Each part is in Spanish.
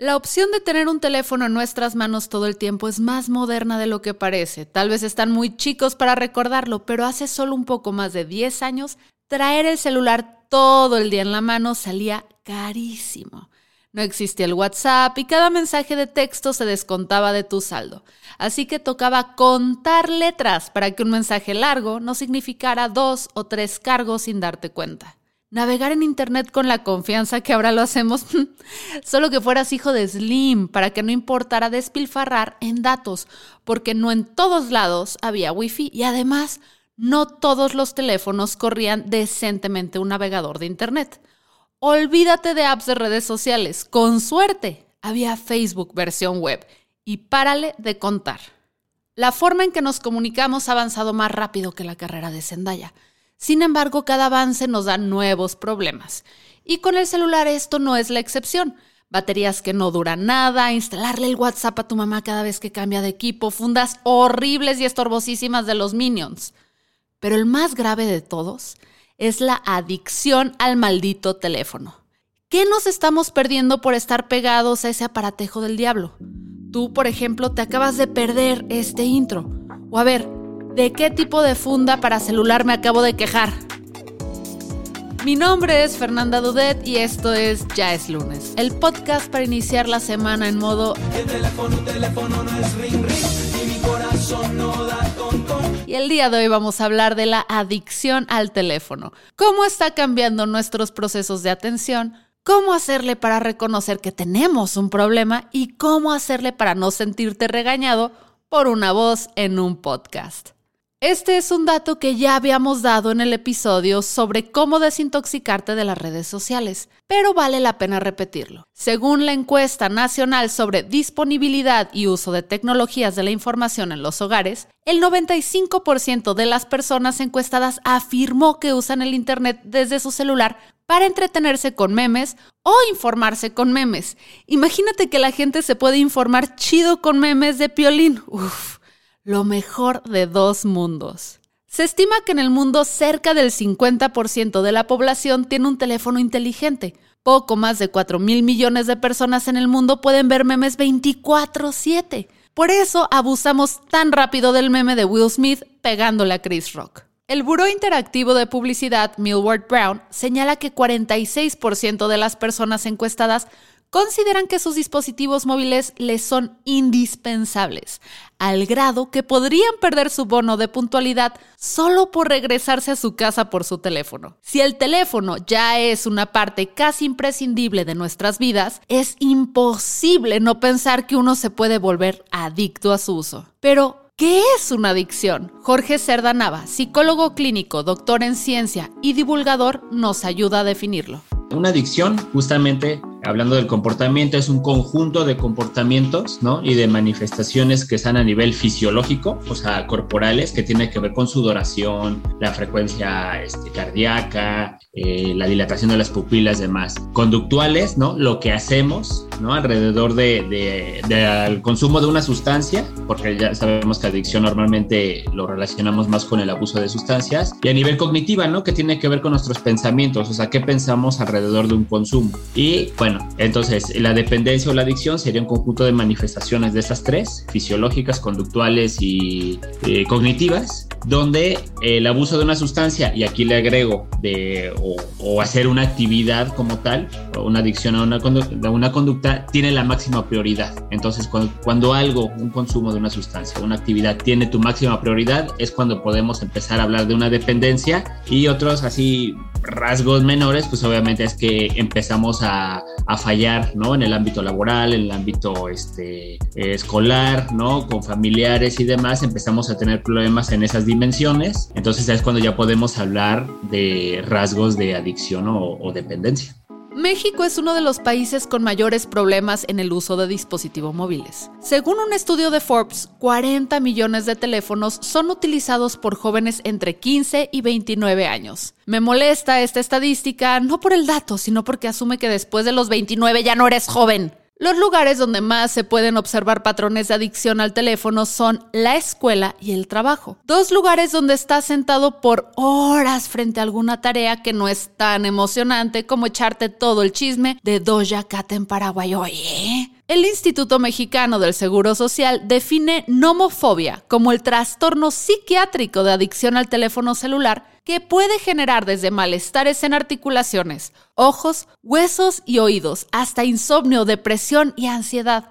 La opción de tener un teléfono en nuestras manos todo el tiempo es más moderna de lo que parece. Tal vez están muy chicos para recordarlo, pero hace solo un poco más de 10 años, traer el celular todo el día en la mano salía carísimo. No existía el WhatsApp y cada mensaje de texto se descontaba de tu saldo. Así que tocaba contar letras para que un mensaje largo no significara dos o tres cargos sin darte cuenta navegar en Internet con la confianza que ahora lo hacemos, solo que fueras hijo de Slim, para que no importara despilfarrar en datos, porque no en todos lados había Wi-Fi y además no todos los teléfonos corrían decentemente un navegador de Internet. Olvídate de apps de redes sociales, con suerte había Facebook versión web y párale de contar. La forma en que nos comunicamos ha avanzado más rápido que la carrera de Zendaya. Sin embargo, cada avance nos da nuevos problemas. Y con el celular esto no es la excepción. Baterías que no duran nada, instalarle el WhatsApp a tu mamá cada vez que cambia de equipo, fundas horribles y estorbosísimas de los minions. Pero el más grave de todos es la adicción al maldito teléfono. ¿Qué nos estamos perdiendo por estar pegados a ese aparatejo del diablo? Tú, por ejemplo, te acabas de perder este intro. O a ver, ¿De qué tipo de funda para celular me acabo de quejar? Mi nombre es Fernanda Dudet y esto es Ya es lunes, el podcast para iniciar la semana en modo el teléfono, teléfono no es ring ring y mi corazón no da Y el día de hoy vamos a hablar de la adicción al teléfono. ¿Cómo está cambiando nuestros procesos de atención? ¿Cómo hacerle para reconocer que tenemos un problema y cómo hacerle para no sentirte regañado por una voz en un podcast? Este es un dato que ya habíamos dado en el episodio sobre cómo desintoxicarte de las redes sociales, pero vale la pena repetirlo. Según la encuesta nacional sobre disponibilidad y uso de tecnologías de la información en los hogares, el 95% de las personas encuestadas afirmó que usan el Internet desde su celular para entretenerse con memes o informarse con memes. Imagínate que la gente se puede informar chido con memes de piolín. Uf lo mejor de dos mundos. Se estima que en el mundo cerca del 50% de la población tiene un teléfono inteligente. Poco más de 4 mil millones de personas en el mundo pueden ver memes 24/7. Por eso abusamos tan rápido del meme de Will Smith pegándole a Chris Rock. El Buró Interactivo de Publicidad Millward Brown señala que 46% de las personas encuestadas consideran que sus dispositivos móviles les son indispensables, al grado que podrían perder su bono de puntualidad solo por regresarse a su casa por su teléfono. Si el teléfono ya es una parte casi imprescindible de nuestras vidas, es imposible no pensar que uno se puede volver adicto a su uso. Pero, ¿Qué es una adicción? Jorge Cerda Nava, psicólogo clínico, doctor en ciencia y divulgador, nos ayuda a definirlo. Una adicción, justamente hablando del comportamiento, es un conjunto de comportamientos ¿no? y de manifestaciones que están a nivel fisiológico, o sea, corporales, que tiene que ver con sudoración, la frecuencia este, cardíaca, eh, la dilatación de las pupilas, demás. Conductuales, ¿no? Lo que hacemos, ¿no? Alrededor de, de, consumo de una sustancia, porque ya sabemos que adicción normalmente lo relacionamos más con el abuso de sustancias. Y a nivel cognitiva, ¿no? Que tiene que ver con nuestros pensamientos, o sea, qué pensamos alrededor de un consumo. Y bueno, entonces la dependencia o la adicción sería un conjunto de manifestaciones de esas tres, fisiológicas, conductuales y eh, cognitivas, donde el abuso de una sustancia, y aquí le agrego, de, o, hacer una actividad como tal, o una adicción a una, una conducta, tiene la máxima prioridad. Entonces, cuando, cuando algo, un consumo de una sustancia, una actividad tiene tu máxima prioridad, es cuando podemos empezar a hablar de una dependencia y otros así rasgos menores, pues obviamente es que empezamos a, a, fallar, ¿no? En el ámbito laboral, en el ámbito este, escolar, ¿no? Con familiares y demás, empezamos a tener problemas en esas dimensiones. Entonces es cuando ya podemos hablar de rasgos de adicción o, o dependencia. México es uno de los países con mayores problemas en el uso de dispositivos móviles. Según un estudio de Forbes, 40 millones de teléfonos son utilizados por jóvenes entre 15 y 29 años. Me molesta esta estadística no por el dato, sino porque asume que después de los 29 ya no eres joven. Los lugares donde más se pueden observar patrones de adicción al teléfono son la escuela y el trabajo. Dos lugares donde estás sentado por horas frente a alguna tarea que no es tan emocionante como echarte todo el chisme de Doja Cat en Paraguay. Oye, El Instituto Mexicano del Seguro Social define nomofobia como el trastorno psiquiátrico de adicción al teléfono celular que puede generar desde malestares en articulaciones, ojos, huesos y oídos, hasta insomnio, depresión y ansiedad.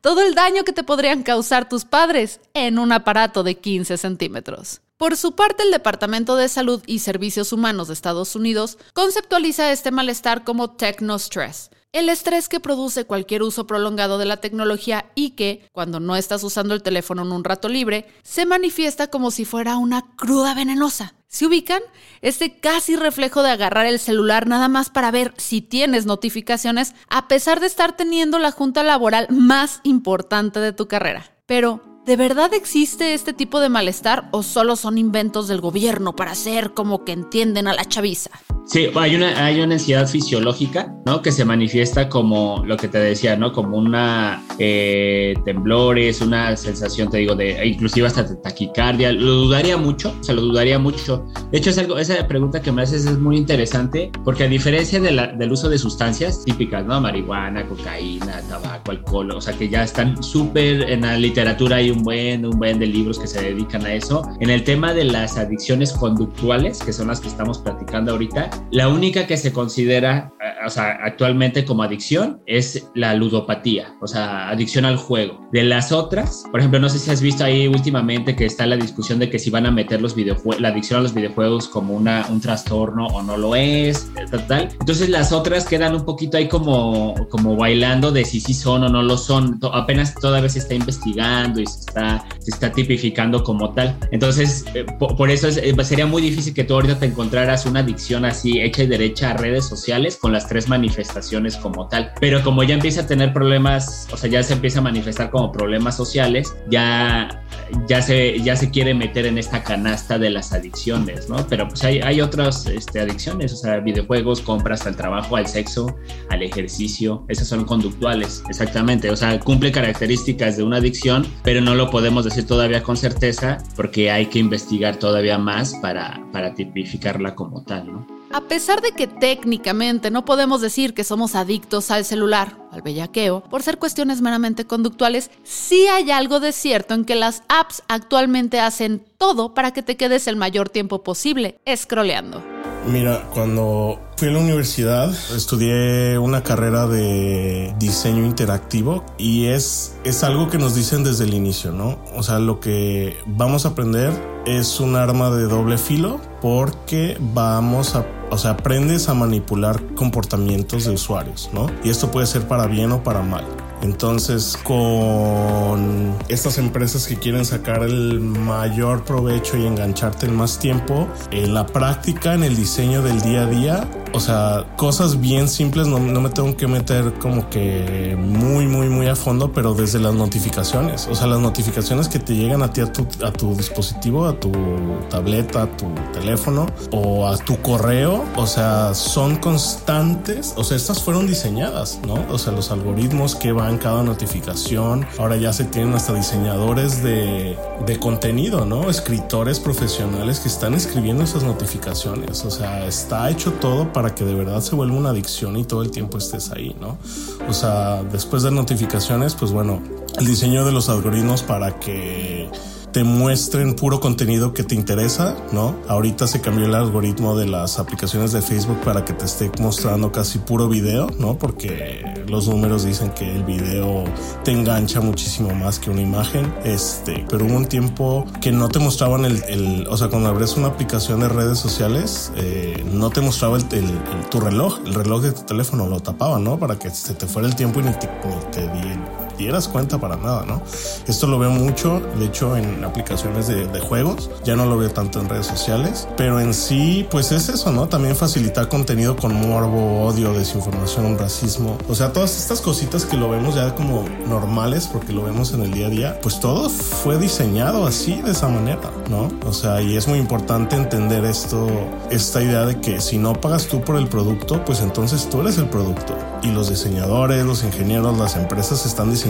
Todo el daño que te podrían causar tus padres en un aparato de 15 centímetros. Por su parte, el Departamento de Salud y Servicios Humanos de Estados Unidos conceptualiza este malestar como technostress, el estrés que produce cualquier uso prolongado de la tecnología y que, cuando no estás usando el teléfono en un rato libre, se manifiesta como si fuera una cruda venenosa. ¿Se ubican? Este casi reflejo de agarrar el celular nada más para ver si tienes notificaciones, a pesar de estar teniendo la junta laboral más importante de tu carrera. Pero, ¿De verdad existe este tipo de malestar o solo son inventos del gobierno para hacer como que entienden a la chaviza? Sí, hay una, hay una ansiedad fisiológica, ¿no? Que se manifiesta como lo que te decía, ¿no? Como una eh, temblores, una sensación, te digo, de inclusive hasta taquicardia. Lo dudaría mucho, o lo dudaría mucho. De hecho, es algo, esa pregunta que me haces es muy interesante porque a diferencia de la, del uso de sustancias típicas, ¿no? Marihuana, cocaína, tabaco, alcohol, o sea, que ya están súper en la literatura, hay un buen, un buen de libros que se dedican a eso. En el tema de las adicciones conductuales, que son las que estamos platicando ahorita, la única que se considera, eh, o sea, actualmente como adicción es la ludopatía, o sea, adicción al juego. De las otras, por ejemplo, no sé si has visto ahí últimamente que está la discusión de que si van a meter los videojuegos, la adicción a los videojuegos como una, un trastorno o no lo es, tal, tal. Entonces las otras quedan un poquito ahí como, como bailando de si sí son o no lo son. Apenas todavía se está investigando y se está, se está tipificando como tal. Entonces, eh, por, eso eh, sería muy difícil que tú ahorita te encontraras una adicción así hecha y derecha a redes sociales con las tres manifestaciones como tal. Pero como ya empieza a tener problemas, o sea, ya se empieza a manifestar como problemas sociales, ya, ya, se, ya se quiere meter en esta canasta de las adicciones, ¿no? Pero pues hay, hay otras este, adicciones, o sea, videojuegos, compras al trabajo, al sexo, al ejercicio, esas son conductuales, exactamente, o sea, cumple características de una adicción, pero no lo podemos decir todavía con certeza porque hay que investigar todavía más para, para tipificarla como tal, ¿no? A pesar de que técnicamente no podemos decir que somos adictos al celular o al bellaqueo, por ser cuestiones meramente conductuales, sí hay algo de cierto en que las apps actualmente hacen todo para que te quedes el mayor tiempo posible scrolleando. Mira, cuando fui a la universidad estudié una carrera de diseño interactivo y es, es algo que nos dicen desde el inicio, ¿no? O sea, lo que vamos a aprender es un arma de doble filo porque vamos a, o sea, aprendes a manipular comportamientos de usuarios, ¿no? Y esto puede ser para bien o para mal. Entonces, con estas empresas que quieren sacar el mayor provecho y engancharte en más tiempo, en la práctica, en el diseño del día a día, o sea, cosas bien simples, no, me tengo que meter como que muy, muy, muy a fondo, pero desde las notificaciones, o sea, las notificaciones que te llegan a ti a tu, a tu dispositivo, a tu tableta, a tu teléfono o a tu correo, o sea, son constantes, o sea, estas fueron diseñadas, ¿no? O sea, los algoritmos que van cada notificación. Ahora ya se tienen hasta diseñadores de, de contenido, ¿no? Escritores profesionales que están escribiendo esas notificaciones. O sea, está hecho todo para que de verdad se vuelva una adicción y todo el tiempo estés ahí, ¿no? O sea, después de notificaciones, pues bueno, el diseño de los algoritmos para que te muestren puro contenido que te interesa, ¿no? Ahorita se cambió el algoritmo de las aplicaciones de Facebook para que te esté mostrando casi puro video, ¿no? Porque los números dicen que el video te engancha muchísimo más que una imagen. Este, pero hubo un tiempo que no te mostraban el, o sea, cuando abres una aplicación de redes sociales, eh, no te mostraba el, tu reloj, el reloj de tu teléfono lo tapaba, ¿no? Para que se te fuera el tiempo y ni te, ni te dieras cuenta para nada, ¿no? Esto lo veo mucho, de hecho, en aplicaciones de, juegos, ya no lo veo tanto en redes sociales, pero en sí, pues es eso, ¿no? También facilitar contenido con morbo, odio, desinformación, racismo, o sea, todas estas cositas que lo vemos ya como normales porque lo vemos en el día a día, pues todo fue diseñado así, de esa manera, ¿no? O sea, y es muy importante entender esto, esta idea de que si no pagas tú por el producto, pues entonces tú eres el producto. Y los diseñadores, los ingenieros, las empresas están diseñando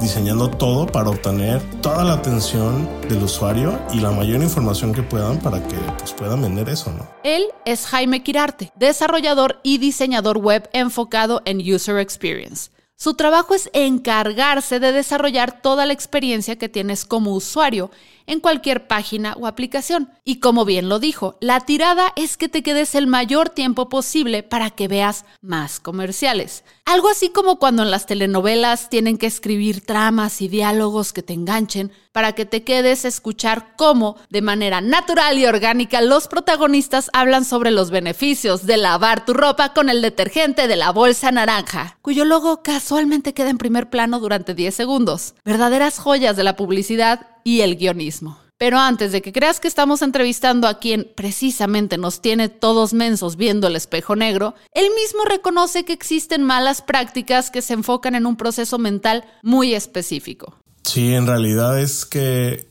diseñando todo para obtener toda la atención del usuario y la mayor información que puedan para que pues, puedan vender eso, ¿no? Él es Jaime Quirarte, desarrollador y diseñador web enfocado en User Experience. Su trabajo es encargarse de desarrollar toda la experiencia que tienes como usuario en cualquier página o aplicación. Y como bien lo dijo, la tirada es que te quedes el mayor tiempo posible para que veas más comerciales. Algo así como cuando en las telenovelas tienen que escribir tramas y diálogos que te enganchen para que te quedes a escuchar cómo, de manera natural y orgánica, los protagonistas hablan sobre los beneficios de lavar tu ropa con el detergente de la bolsa naranja, cuyo logo casualmente queda en primer plano durante 10 segundos. Verdaderas joyas de la publicidad y el guionismo. Pero antes de que creas que estamos entrevistando a quien precisamente nos tiene todos mensos viendo el espejo negro, él mismo reconoce que existen malas prácticas que se enfocan en un proceso mental muy específico. Sí, en realidad es que,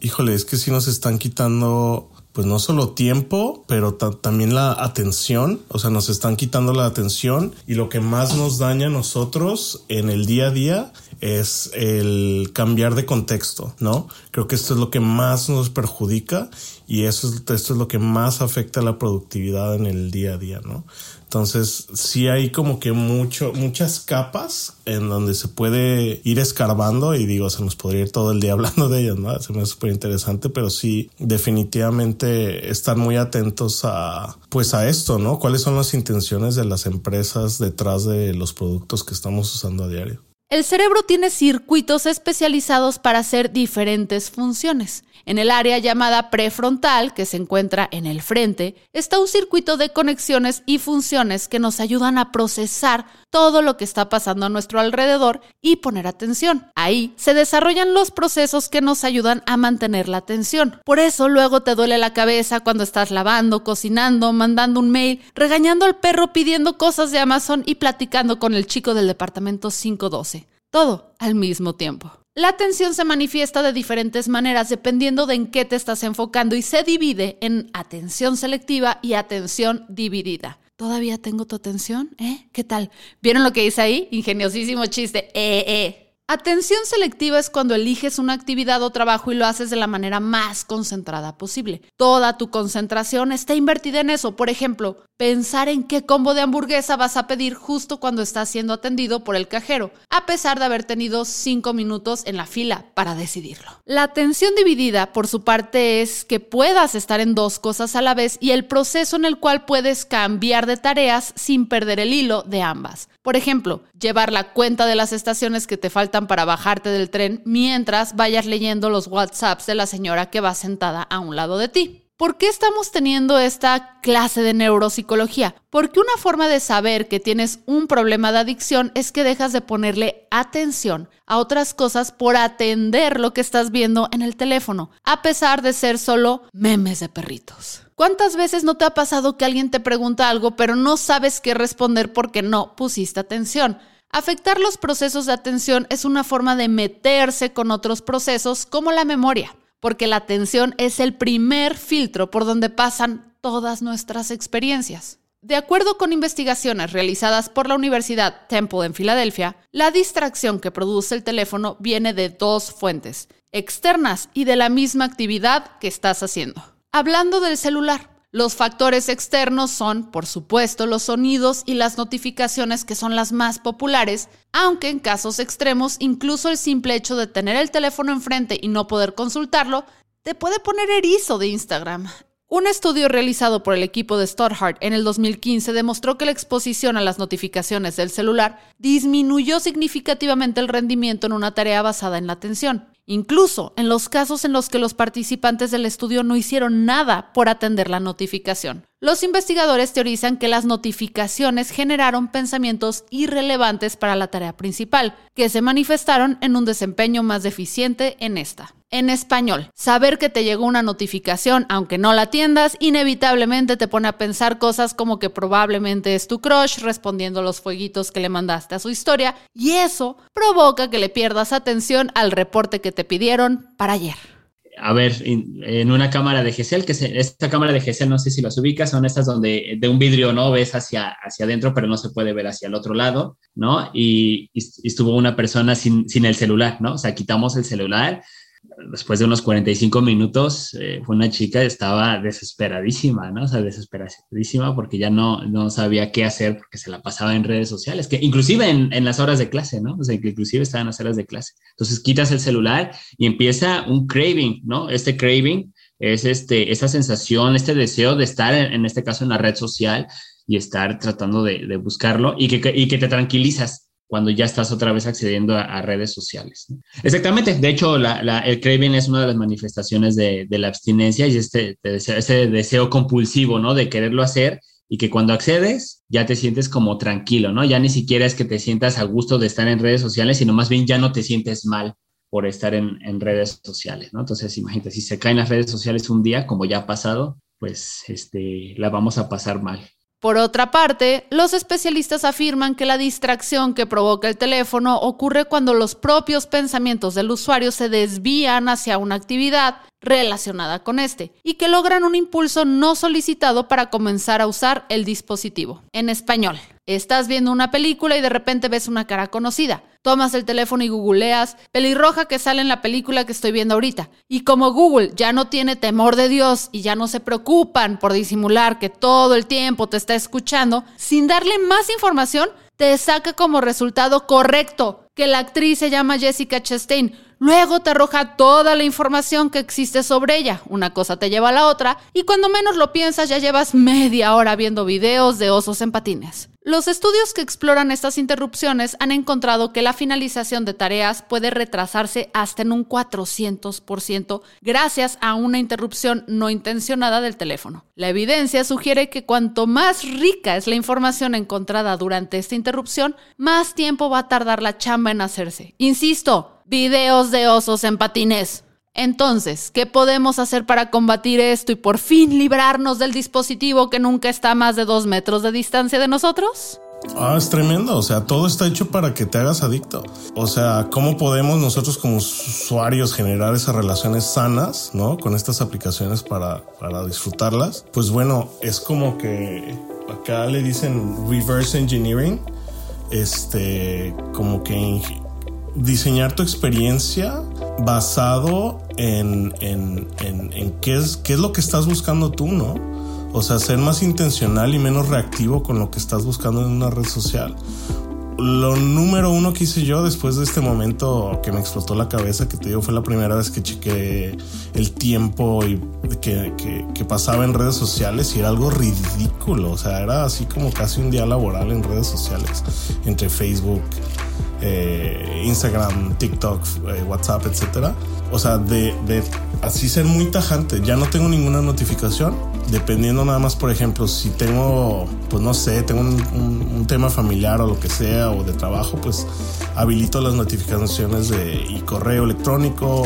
híjole, es que sí nos están quitando pues no solo tiempo, pero también la atención, o sea, nos están quitando la atención y lo que más nos daña a nosotros en el día a día es el cambiar de contexto, ¿no? Creo que esto es lo que más nos perjudica y eso es, esto es lo que más afecta a la productividad en el día a día, ¿no? Entonces, sí hay como que mucho, muchas capas en donde se puede ir escarbando y digo, se nos podría ir todo el día hablando de ellas, ¿no? Se me hace súper interesante, pero sí, definitivamente estar muy atentos a, pues a esto, ¿no? ¿Cuáles son las intenciones de las empresas detrás de los productos que estamos usando a diario? El cerebro tiene circuitos especializados para hacer diferentes funciones. En el área llamada prefrontal, que se encuentra en el frente, está un circuito de conexiones y funciones que nos ayudan a procesar todo lo que está pasando a nuestro alrededor y poner atención. Ahí se desarrollan los procesos que nos ayudan a mantener la atención. Por eso luego te duele la cabeza cuando estás lavando, cocinando, mandando un mail, regañando al perro pidiendo cosas de Amazon y platicando con el chico del departamento 512. Todo al mismo tiempo. La atención se manifiesta de diferentes maneras dependiendo de en qué te estás enfocando y se divide en atención selectiva y atención dividida. ¿Todavía tengo tu atención? ¿Eh? ¿Qué tal? ¿Vieron lo que dice ahí? Ingeniosísimo chiste. Eh, eh. Atención selectiva es cuando eliges una actividad o trabajo y lo haces de la manera más concentrada posible. Toda tu concentración está invertida en eso. Por ejemplo, pensar en qué combo de hamburguesa vas a pedir justo cuando estás siendo atendido por el cajero, a pesar de haber tenido cinco minutos en la fila para decidirlo. La atención dividida, por su parte, es que puedas estar en dos cosas a la vez y el proceso en el cual puedes cambiar de tareas sin perder el hilo de ambas. Por ejemplo, llevar la cuenta de las estaciones que te faltan para bajarte del tren mientras vayas leyendo los WhatsApps de la señora que va sentada a un lado de ti. ¿Por qué estamos teniendo esta clase de neuropsicología? Porque una forma de saber que tienes un problema de adicción es que dejas de ponerle atención a otras cosas por atender lo que estás viendo en el teléfono, a pesar de ser solo memes de perritos. ¿Cuántas veces no te ha pasado que alguien te pregunta algo pero no sabes qué responder porque no pusiste atención? Afectar los procesos de atención es una forma de meterse con otros procesos como la memoria, porque la atención es el primer filtro por donde pasan todas nuestras experiencias. De acuerdo con investigaciones realizadas por la Universidad Temple en Filadelfia, la distracción que produce el teléfono viene de dos fuentes, externas y de la misma actividad que estás haciendo. Hablando del celular, los factores externos son, por supuesto, los sonidos y las notificaciones que son las más populares, aunque en casos extremos, incluso el simple hecho de tener el teléfono enfrente y no poder consultarlo, te puede poner erizo de Instagram. Un estudio realizado por el equipo de Stoddard en el 2015 demostró que la exposición a las notificaciones del celular disminuyó significativamente el rendimiento en una tarea basada en la atención. Incluso en los casos en los que los participantes del estudio no hicieron nada por atender la notificación. Los investigadores teorizan que las notificaciones generaron pensamientos irrelevantes para la tarea principal, que se manifestaron en un desempeño más deficiente en esta. En español, saber que te llegó una notificación, aunque no la atiendas, inevitablemente te pone a pensar cosas como que probablemente es tu crush respondiendo los fueguitos que le mandaste a su historia, y eso provoca que le pierdas atención al reporte que te pidieron para ayer a ver, en una cámara de GESEL, que esta cámara de GESEL, no sé si las ubicas, son estas donde de un vidrio no ves hacia, hacia adentro, pero no se puede ver hacia el otro lado, ¿no? Y, estuvo una persona sin, sin, el celular, ¿no? O sea, quitamos el celular después de unos 45 minutos, eh, una chica, estaba desesperadísima, ¿no? O sea, desesperadísima porque ya no, no sabía qué hacer porque se la pasaba en redes sociales, que inclusive en, en las horas de clase, ¿no? O sea, inclusive estaba en las horas de clase. Entonces quitas el celular y empieza un craving, ¿no? Este craving es este, esa sensación, este deseo de estar, en, en este caso, en la red social y estar tratando de, de buscarlo y que, y que te tranquilizas cuando ya estás otra vez accediendo a, a redes sociales. Exactamente, de hecho la, la, el craving es una de las manifestaciones de, de la abstinencia y este, ese, ese deseo compulsivo, ¿no? De quererlo hacer y que cuando accedes ya te sientes como tranquilo, ¿no? Ya ni siquiera es que te sientas a gusto de estar en redes sociales, sino más bien ya no te sientes mal por estar en, en redes sociales, ¿no? Entonces, imagínate, si se caen las redes sociales un día, como ya ha pasado, pues este, la vamos a pasar mal. Por otra parte, los especialistas afirman que la distracción que provoca el teléfono ocurre cuando los propios pensamientos del usuario se desvían hacia una actividad relacionada con este y que logran un impulso no solicitado para comenzar a usar el dispositivo. En español, estás viendo una película y de repente ves una cara conocida. Tomas el teléfono y googleas pelirroja que sale en la película que estoy viendo ahorita. Y como Google ya no tiene temor de Dios y ya no se preocupan por disimular que todo el tiempo te está escuchando, sin darle más información, te saca como resultado correcto que la actriz se llama Jessica Chastain. Luego te arroja toda la información que existe sobre ella. Una cosa te lleva a la otra y cuando menos lo piensas ya llevas media hora viendo videos de osos en patines. Los estudios que exploran estas interrupciones han encontrado que la finalización de tareas puede retrasarse hasta en un 400% gracias a una interrupción no intencionada del teléfono. La evidencia sugiere que cuanto más rica es la información encontrada durante esta interrupción, más tiempo va a tardar la chamba en hacerse. Insisto, videos de osos en patines. Entonces, ¿qué podemos hacer para combatir esto y por fin librarnos del dispositivo que nunca está a más de dos metros de distancia de nosotros? Ah, es tremendo. O sea, todo está hecho para que te hagas adicto. O sea, ¿cómo podemos nosotros como usuarios generar esas relaciones sanas, ¿no? Con estas aplicaciones para, para disfrutarlas. Pues bueno, es como que acá le dicen reverse engineering. Este, como que diseñar tu experiencia basado en, en, en, qué, es, qué es lo que estás buscando tú, ¿no? O sea, ser más intencional y menos reactivo con lo que estás buscando en una red social. Lo número uno que hice yo después de este momento que me explotó la cabeza, que te digo fue la primera vez que chequé el tiempo y que, que, que pasaba en redes sociales y era algo ridículo. O sea, era así como casi un día laboral en redes sociales, entre Facebook, eh, Instagram, TikTok, eh, WhatsApp, etcétera. O sea, de, de, así ser muy tajante. Ya no tengo ninguna notificación. Dependiendo nada más, por ejemplo, si tengo, pues no sé, tengo un, un, un tema familiar o lo que sea, o de trabajo, pues habilito las notificaciones de y correo electrónico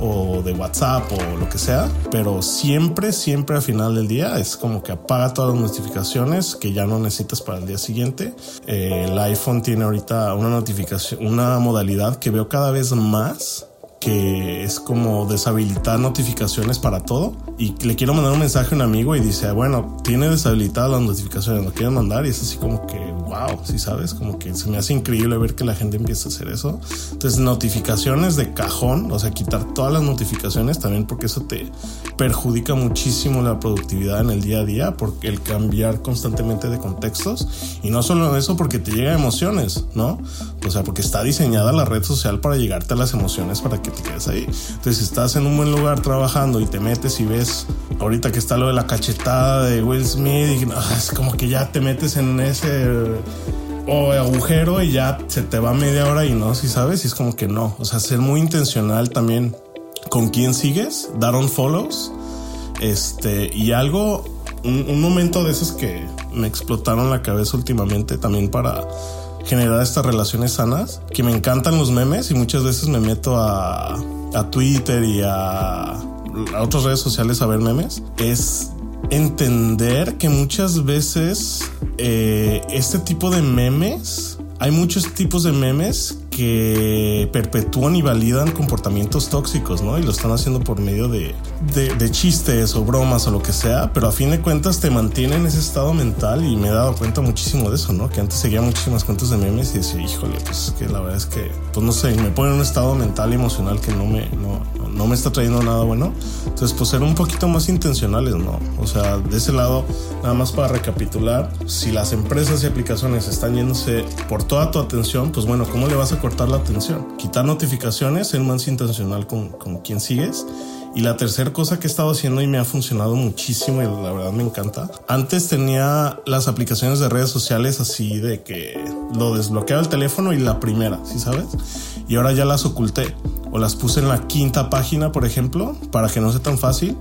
o de WhatsApp o lo que sea. Pero siempre, siempre al final del día es como que apaga todas las notificaciones que ya no necesitas para el día siguiente. Eh, el iPhone tiene ahorita una notificación, una modalidad que veo cada vez más que es como deshabilitar notificaciones para todo y le quiero mandar un mensaje a un amigo y dice, bueno, tiene deshabilitadas las notificaciones, lo quieren mandar y es así como que, wow, si ¿sí sabes, como que se me hace increíble ver que la gente empieza a hacer eso. Entonces, notificaciones de cajón, o sea, quitar todas las notificaciones también porque eso te perjudica muchísimo la productividad en el día a día porque el cambiar constantemente de contextos y no solo eso porque te llega emociones, ¿no? O sea, porque está diseñada la red social para llegarte a las emociones para que te quedes ahí. Entonces, estás en un buen lugar trabajando y te metes y ves ahorita que está lo de la cachetada de Will Smith, y, ah, es como que ya te metes en ese o agujero y ya se te va media hora y no, si sabes, y es como que no. O sea, ser muy intencional también con quién sigues, dar on follows, este, y algo, un, un momento de esos que me explotaron la cabeza últimamente también para generar estas relaciones sanas, que me encantan los memes y muchas veces me meto a, a Twitter y a, a otras redes sociales a ver memes, es entender que muchas veces eh, este tipo de memes, hay muchos tipos de memes que perpetúan y validan comportamientos tóxicos, ¿no? Y lo están haciendo por medio de, de, chistes o bromas o lo que sea, pero a fin de cuentas te mantienen en ese estado mental y me he dado cuenta muchísimo de eso, ¿no? Que antes seguía muchísimas cuentas de memes y decía, híjole, pues que la verdad es que, pues no sé, me pone en un estado mental y emocional que no me, no, no me está trayendo nada bueno. Entonces, pues ser un poquito más intencionales, ¿no? O sea, de ese lado, nada más para recapitular, si las empresas y aplicaciones están yéndose por toda tu atención, pues bueno, ¿cómo le vas a cortar la atención? Quitar notificaciones, ser más intencional con, con quien sigues y la tercera cosa que he estado haciendo y me ha funcionado muchísimo y la verdad me encanta. Antes tenía las aplicaciones de redes sociales así de que lo desbloqueaba el teléfono y la primera, ¿sí sabes? Y ahora ya las oculté o las puse en la quinta página, por ejemplo, para que no sea tan fácil.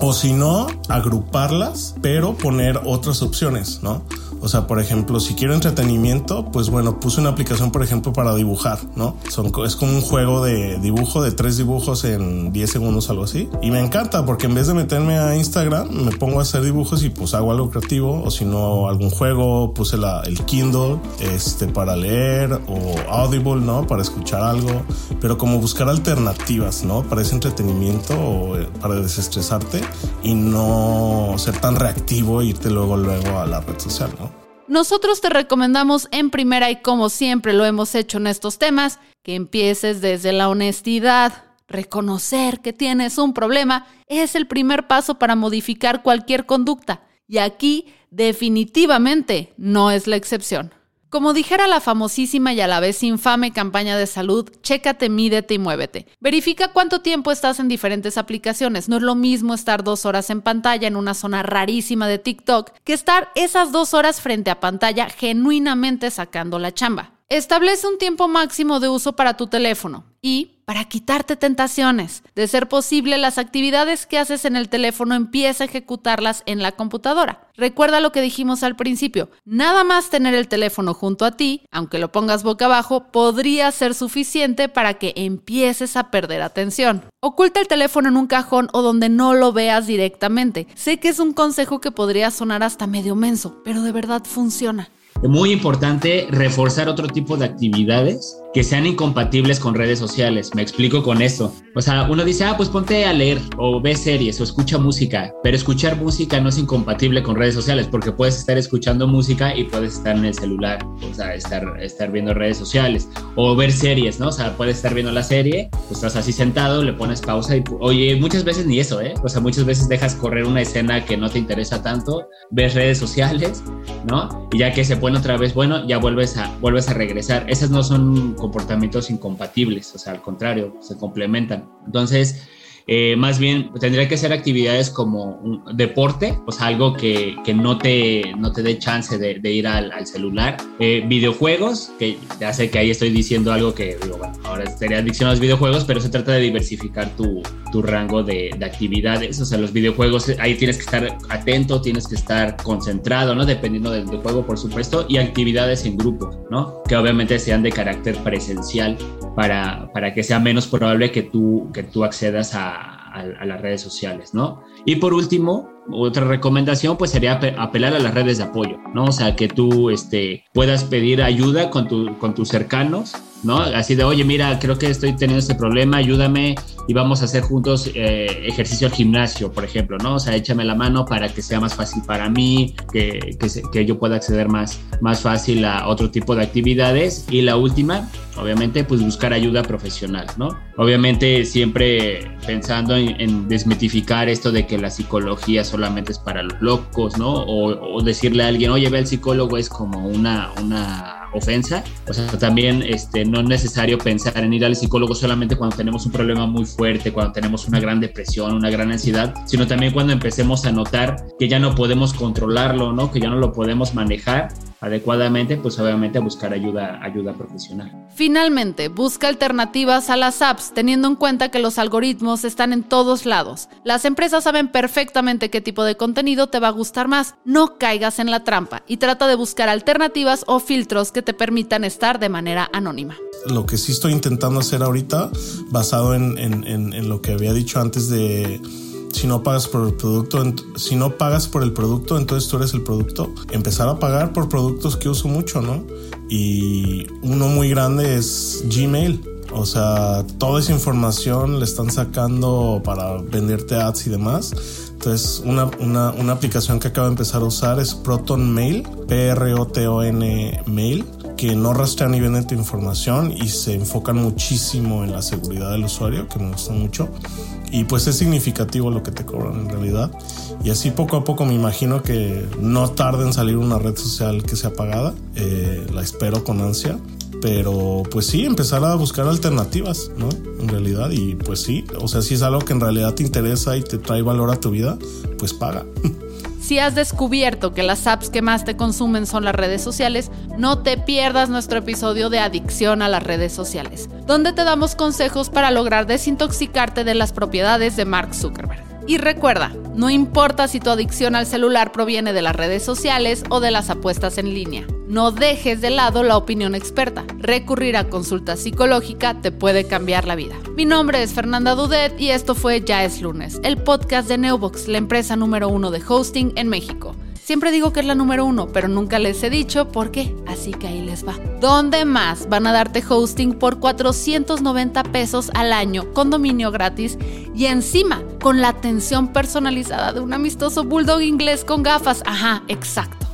O si no, agruparlas, pero poner otras opciones, ¿no? O sea, por ejemplo, si quiero entretenimiento, pues bueno, puse una aplicación, por ejemplo, para dibujar, ¿no? Son, es como un juego de dibujo de tres dibujos en 10 segundos, algo así. Y me encanta porque en vez de meterme a Instagram, me pongo a hacer dibujos y pues hago algo creativo. O si no, algún juego, puse la, el Kindle este, para leer o Audible, ¿no? Para escuchar algo. Pero como buscar alternativas, ¿no? Para ese entretenimiento o eh, para desestresarte y no ser tan reactivo e irte luego, luego a la red social, ¿no? Nosotros te recomendamos en primera y como siempre lo hemos hecho en estos temas, que empieces desde la honestidad. Reconocer que tienes un problema es el primer paso para modificar cualquier conducta y aquí definitivamente no es la excepción. Como dijera la famosísima y a la vez infame campaña de salud, chécate, mídete y muévete. Verifica cuánto tiempo estás en diferentes aplicaciones. No es lo mismo estar dos horas en pantalla en una zona rarísima de TikTok que estar esas dos horas frente a pantalla genuinamente sacando la chamba. Establece un tiempo máximo de uso para tu teléfono y para quitarte tentaciones. De ser posible, las actividades que haces en el teléfono empieza a ejecutarlas en la computadora. Recuerda lo que dijimos al principio, nada más tener el teléfono junto a ti, aunque lo pongas boca abajo, podría ser suficiente para que empieces a perder atención. Oculta el teléfono en un cajón o donde no lo veas directamente. Sé que es un consejo que podría sonar hasta medio menso, pero de verdad funciona. Muy importante reforzar otro tipo de actividades que sean incompatibles con redes sociales. Me explico con esto. O sea, uno dice, ah, pues ponte a leer o ve series o escucha música, pero escuchar música no es incompatible con redes sociales porque puedes estar escuchando música y puedes estar en el celular, o sea, estar, estar viendo redes sociales o ver series, ¿no? O sea, puedes estar viendo la serie, pues estás así sentado, le pones pausa y, oye, muchas veces ni eso, ¿eh? O sea, muchas veces dejas correr una escena que no te interesa tanto, ves redes sociales, ¿no? Y ya que se pone otra vez, bueno, ya vuelves a, vuelves a regresar. Esas no son comportamientos incompatibles, o sea, al contrario, se complementan. Entonces, eh, más bien tendría que ser actividades como un deporte, o sea, algo que, que no, te, no te dé chance de, de ir al, al celular. Eh, videojuegos, que ya sé que ahí estoy diciendo algo que digo, bueno, ahora sería adicción a los videojuegos, pero se trata de diversificar tu, tu rango de, de, actividades. O sea, los videojuegos, ahí tienes que estar atento, tienes que estar concentrado, ¿no? Dependiendo del, del juego, por supuesto, y actividades en grupo, ¿no? Que obviamente sean de carácter presencial para, para que sea menos probable que tú, que tú accedas a a, las redes sociales, ¿no? Y por último, otra recomendación pues sería apelar a las redes de apoyo, ¿no? O sea, que tú este, puedas pedir ayuda con, tu, con tus cercanos, ¿no? Así de, oye, mira, creo que estoy teniendo este problema, ayúdame y vamos a hacer juntos eh, ejercicio al gimnasio, por ejemplo, ¿no? O sea, échame la mano para que sea más fácil para mí, que, que, yo pueda acceder más, más fácil a otro tipo de actividades. Y la última, obviamente, pues buscar ayuda profesional, ¿no? Obviamente siempre pensando en, en desmitificar esto de que la psicología solamente es para los locos, ¿no? O, o decirle a alguien, oye, ve al psicólogo es como una, una ofensa. O sea, también este, no es necesario pensar en ir al psicólogo solamente cuando tenemos un problema muy fuerte, cuando tenemos una gran depresión, una gran ansiedad, sino también cuando empecemos a notar que ya no podemos controlarlo, ¿no? Que ya no lo podemos manejar adecuadamente, pues obviamente a buscar ayuda, ayuda profesional. Finalmente, busca alternativas a las apps, teniendo en cuenta que los algoritmos están en todos lados. Las empresas saben perfectamente qué tipo de contenido te va a gustar más. No caigas en la trampa y trata de buscar alternativas o filtros que te permitan estar de manera anónima. Lo que sí estoy intentando hacer ahorita, basado en, en, en, en lo que había dicho antes de si no pagas por el producto, si no pagas por el producto, entonces tú eres el producto. Empezar a pagar por productos que uso mucho, ¿no? Y uno muy grande es Gmail. O sea, toda esa información le están sacando para venderte ads y demás. Entonces, una, una, una aplicación que acabo de empezar a usar es Proton Mail, P-R-O-T-O-N Mail que no rastrean ni venden tu información y se enfocan muchísimo en la seguridad del usuario, que me gusta mucho. Y pues es significativo lo que te cobran en realidad. Y así poco a poco me imagino que no tarda en salir una red social que sea pagada. Eh, la espero con ansia. Pero pues sí, empezar a buscar alternativas, ¿no? En realidad. Y pues sí, o sea, si es algo que en realidad te interesa y te trae valor a tu vida, pues paga. Si has descubierto que las apps que más te consumen son las redes sociales, no te pierdas nuestro episodio de Adicción a las redes sociales, donde te damos consejos para lograr desintoxicarte de las propiedades de Mark Zuckerberg. Y recuerda, no importa si tu adicción al celular proviene de las redes sociales o de las apuestas en línea. No dejes de lado la opinión experta. Recurrir a consulta psicológica te puede cambiar la vida. Mi nombre es Fernanda Dudet y esto fue Ya es lunes, el podcast de Neobox, la empresa número uno de hosting en México. Siempre digo que es la número uno, pero nunca les he dicho por qué, así que ahí les va. ¿Dónde más van a darte hosting por 490 pesos al año con dominio gratis y encima con la atención personalizada de un amistoso bulldog inglés con gafas? Ajá, exacto.